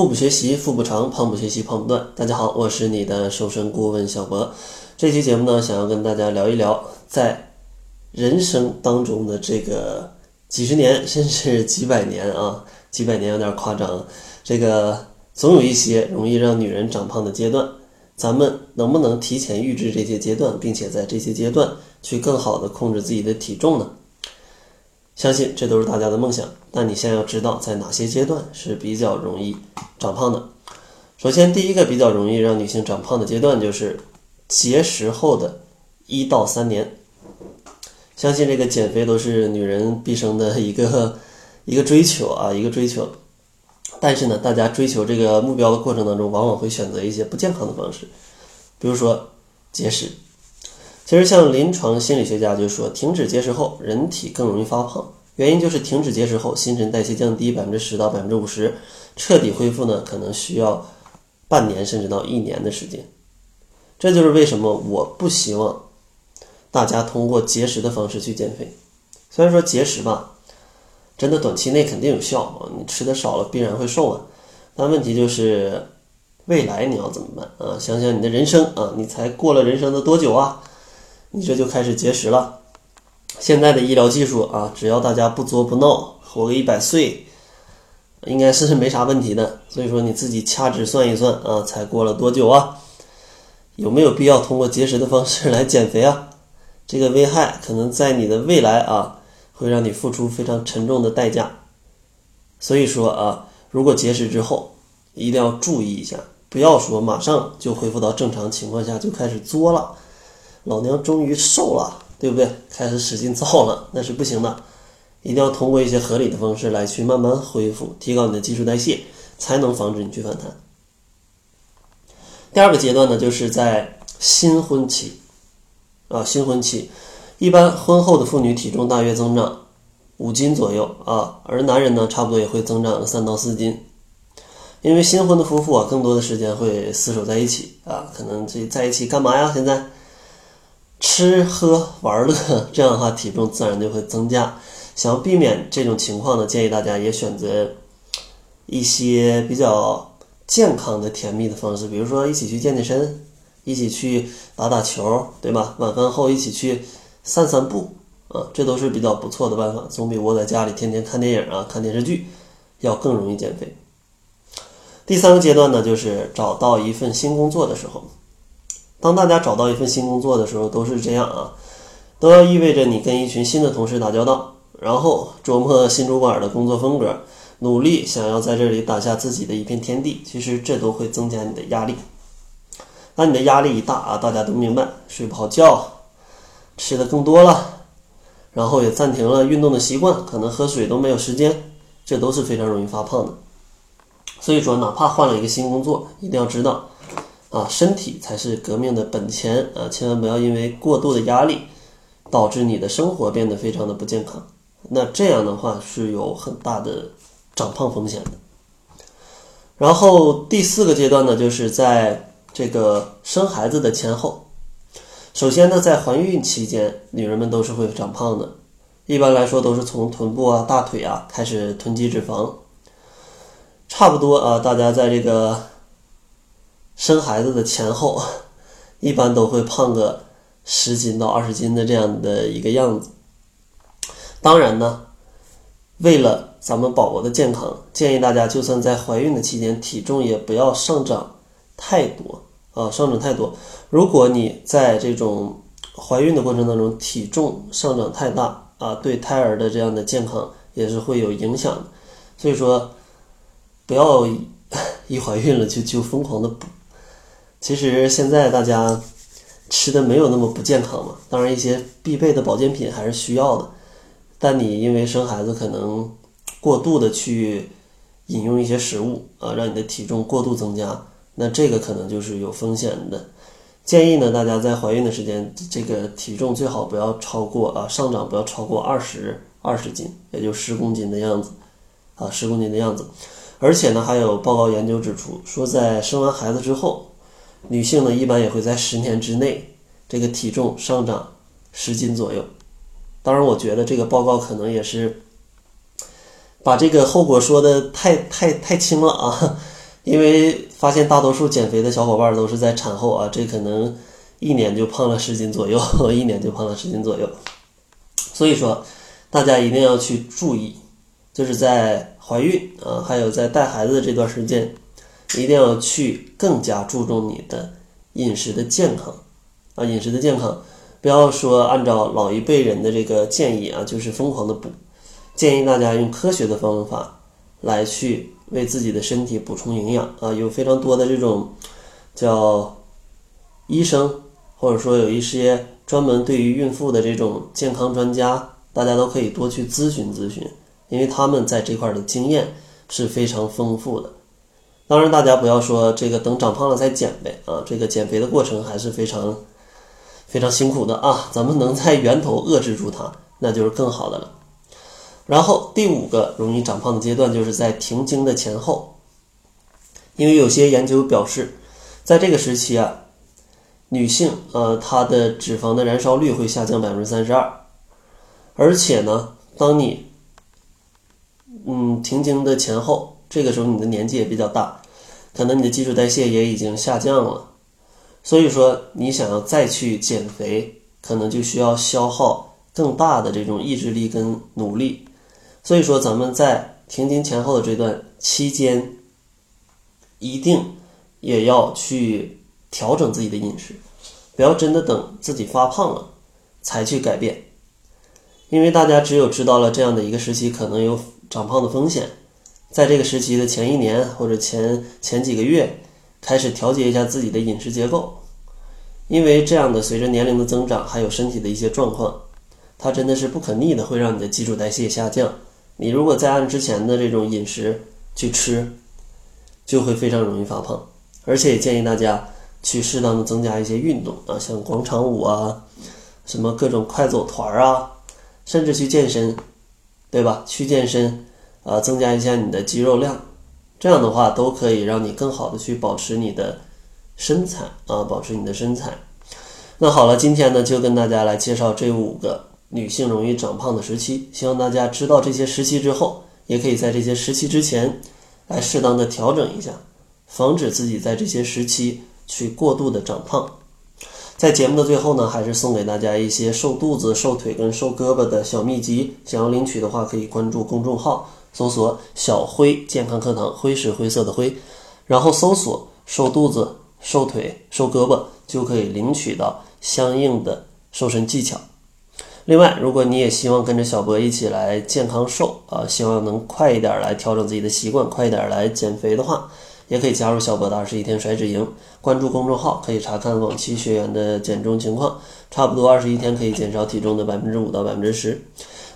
腹部学习腹部长，胖不学习胖不断。大家好，我是你的瘦身顾问小博。这期节目呢，想要跟大家聊一聊，在人生当中的这个几十年，甚至几百年啊，几百年有点夸张。这个总有一些容易让女人长胖的阶段，咱们能不能提前预知这些阶段，并且在这些阶段去更好的控制自己的体重呢？相信这都是大家的梦想，但你先要知道在哪些阶段是比较容易长胖的。首先，第一个比较容易让女性长胖的阶段就是节食后的一到三年。相信这个减肥都是女人毕生的一个一个追求啊，一个追求。但是呢，大家追求这个目标的过程当中，往往会选择一些不健康的方式，比如说节食。其实，像临床心理学家就说，停止节食后，人体更容易发胖。原因就是停止节食后，新陈代谢降低百分之十到百分之五十，彻底恢复呢，可能需要半年甚至到一年的时间。这就是为什么我不希望大家通过节食的方式去减肥。虽然说节食吧，真的短期内肯定有效啊，你吃的少了必然会瘦啊。但问题就是未来你要怎么办啊？想想你的人生啊，你才过了人生的多久啊？你这就开始节食了，现在的医疗技术啊，只要大家不作不闹，活个一百岁，应该是没啥问题的。所以说你自己掐指算一算啊，才过了多久啊？有没有必要通过节食的方式来减肥啊？这个危害可能在你的未来啊，会让你付出非常沉重的代价。所以说啊，如果节食之后，一定要注意一下，不要说马上就恢复到正常情况下就开始作了。老娘终于瘦了，对不对？开始使劲造了，那是不行的。一定要通过一些合理的方式来去慢慢恢复，提高你的基础代谢，才能防止你去反弹。第二个阶段呢，就是在新婚期啊，新婚期，一般婚后的妇女体重大约增长五斤左右啊，而男人呢，差不多也会增长三到四斤。因为新婚的夫妇啊，更多的时间会厮守在一起啊，可能这在一起干嘛呀？现在？吃喝玩乐，这样的话体重自然就会增加。想要避免这种情况呢，建议大家也选择一些比较健康的甜蜜的方式，比如说一起去健健身，一起去打打球，对吧？晚饭后一起去散散步，啊，这都是比较不错的办法，总比窝在家里天天看电影啊、看电视剧要更容易减肥。第三个阶段呢，就是找到一份新工作的时候。当大家找到一份新工作的时候，都是这样啊，都要意味着你跟一群新的同事打交道，然后琢磨新主管的工作风格，努力想要在这里打下自己的一片天地。其实这都会增加你的压力。当你的压力一大啊，大家都明白，睡不好觉，吃的更多了，然后也暂停了运动的习惯，可能喝水都没有时间，这都是非常容易发胖的。所以说，哪怕换了一个新工作，一定要知道。啊，身体才是革命的本钱啊！千万不要因为过度的压力，导致你的生活变得非常的不健康。那这样的话是有很大的长胖风险的。然后第四个阶段呢，就是在这个生孩子的前后。首先呢，在怀孕期间，女人们都是会长胖的。一般来说，都是从臀部啊、大腿啊开始囤积脂肪。差不多啊，大家在这个。生孩子的前后，一般都会胖个十斤到二十斤的这样的一个样子。当然呢，为了咱们宝宝的健康，建议大家就算在怀孕的期间，体重也不要上涨太多啊，上涨太多。如果你在这种怀孕的过程当中，体重上涨太大啊，对胎儿的这样的健康也是会有影响的。所以说，不要 一怀孕了就就疯狂的补。其实现在大家吃的没有那么不健康嘛，当然一些必备的保健品还是需要的，但你因为生孩子可能过度的去饮用一些食物啊，让你的体重过度增加，那这个可能就是有风险的。建议呢，大家在怀孕的时间，这个体重最好不要超过啊，上涨不要超过二十二十斤，也就十公斤的样子啊，十公斤的样子。而且呢，还有报告研究指出，说在生完孩子之后。女性呢，一般也会在十年之内，这个体重上涨十斤左右。当然，我觉得这个报告可能也是把这个后果说的太太太轻了啊。因为发现大多数减肥的小伙伴都是在产后啊，这可能一年就胖了十斤左右，一年就胖了十斤左右。所以说，大家一定要去注意，就是在怀孕啊，还有在带孩子的这段时间，一定要去更加注重你的饮食的健康啊，饮食的健康，不要说按照老一辈人的这个建议啊，就是疯狂的补，建议大家用科学的方法来去。为自己的身体补充营养啊，有非常多的这种叫医生，或者说有一些专门对于孕妇的这种健康专家，大家都可以多去咨询咨询，因为他们在这块的经验是非常丰富的。当然，大家不要说这个等长胖了再减呗啊，这个减肥的过程还是非常非常辛苦的啊，咱们能在源头遏制住它，那就是更好的了。然后第五个容易长胖的阶段就是在停经的前后，因为有些研究表示，在这个时期啊，女性呃她的脂肪的燃烧率会下降百分之三十二，而且呢，当你嗯停经的前后，这个时候你的年纪也比较大，可能你的基础代谢也已经下降了，所以说你想要再去减肥，可能就需要消耗更大的这种意志力跟努力。所以说，咱们在停经前后的这段期间，一定也要去调整自己的饮食，不要真的等自己发胖了才去改变。因为大家只有知道了这样的一个时期可能有长胖的风险，在这个时期的前一年或者前前几个月，开始调节一下自己的饮食结构，因为这样的随着年龄的增长，还有身体的一些状况，它真的是不可逆的，会让你的基础代谢下降。你如果再按之前的这种饮食去吃，就会非常容易发胖，而且也建议大家去适当的增加一些运动啊，像广场舞啊，什么各种快走团啊，甚至去健身，对吧？去健身啊，增加一下你的肌肉量，这样的话都可以让你更好的去保持你的身材啊，保持你的身材。那好了，今天呢就跟大家来介绍这五个。女性容易长胖的时期，希望大家知道这些时期之后，也可以在这些时期之前，来适当的调整一下，防止自己在这些时期去过度的长胖。在节目的最后呢，还是送给大家一些瘦肚子、瘦腿跟瘦胳膊的小秘籍。想要领取的话，可以关注公众号，搜索“小辉健康课堂”，灰是灰色的灰，然后搜索“瘦肚子、瘦腿、瘦胳膊”，就可以领取到相应的瘦身技巧。另外，如果你也希望跟着小博一起来健康瘦啊，希望能快一点来调整自己的习惯，快一点来减肥的话，也可以加入小博的二十一天甩脂营，关注公众号可以查看往期学员的减重情况，差不多二十一天可以减少体重的百分之五到百分之十。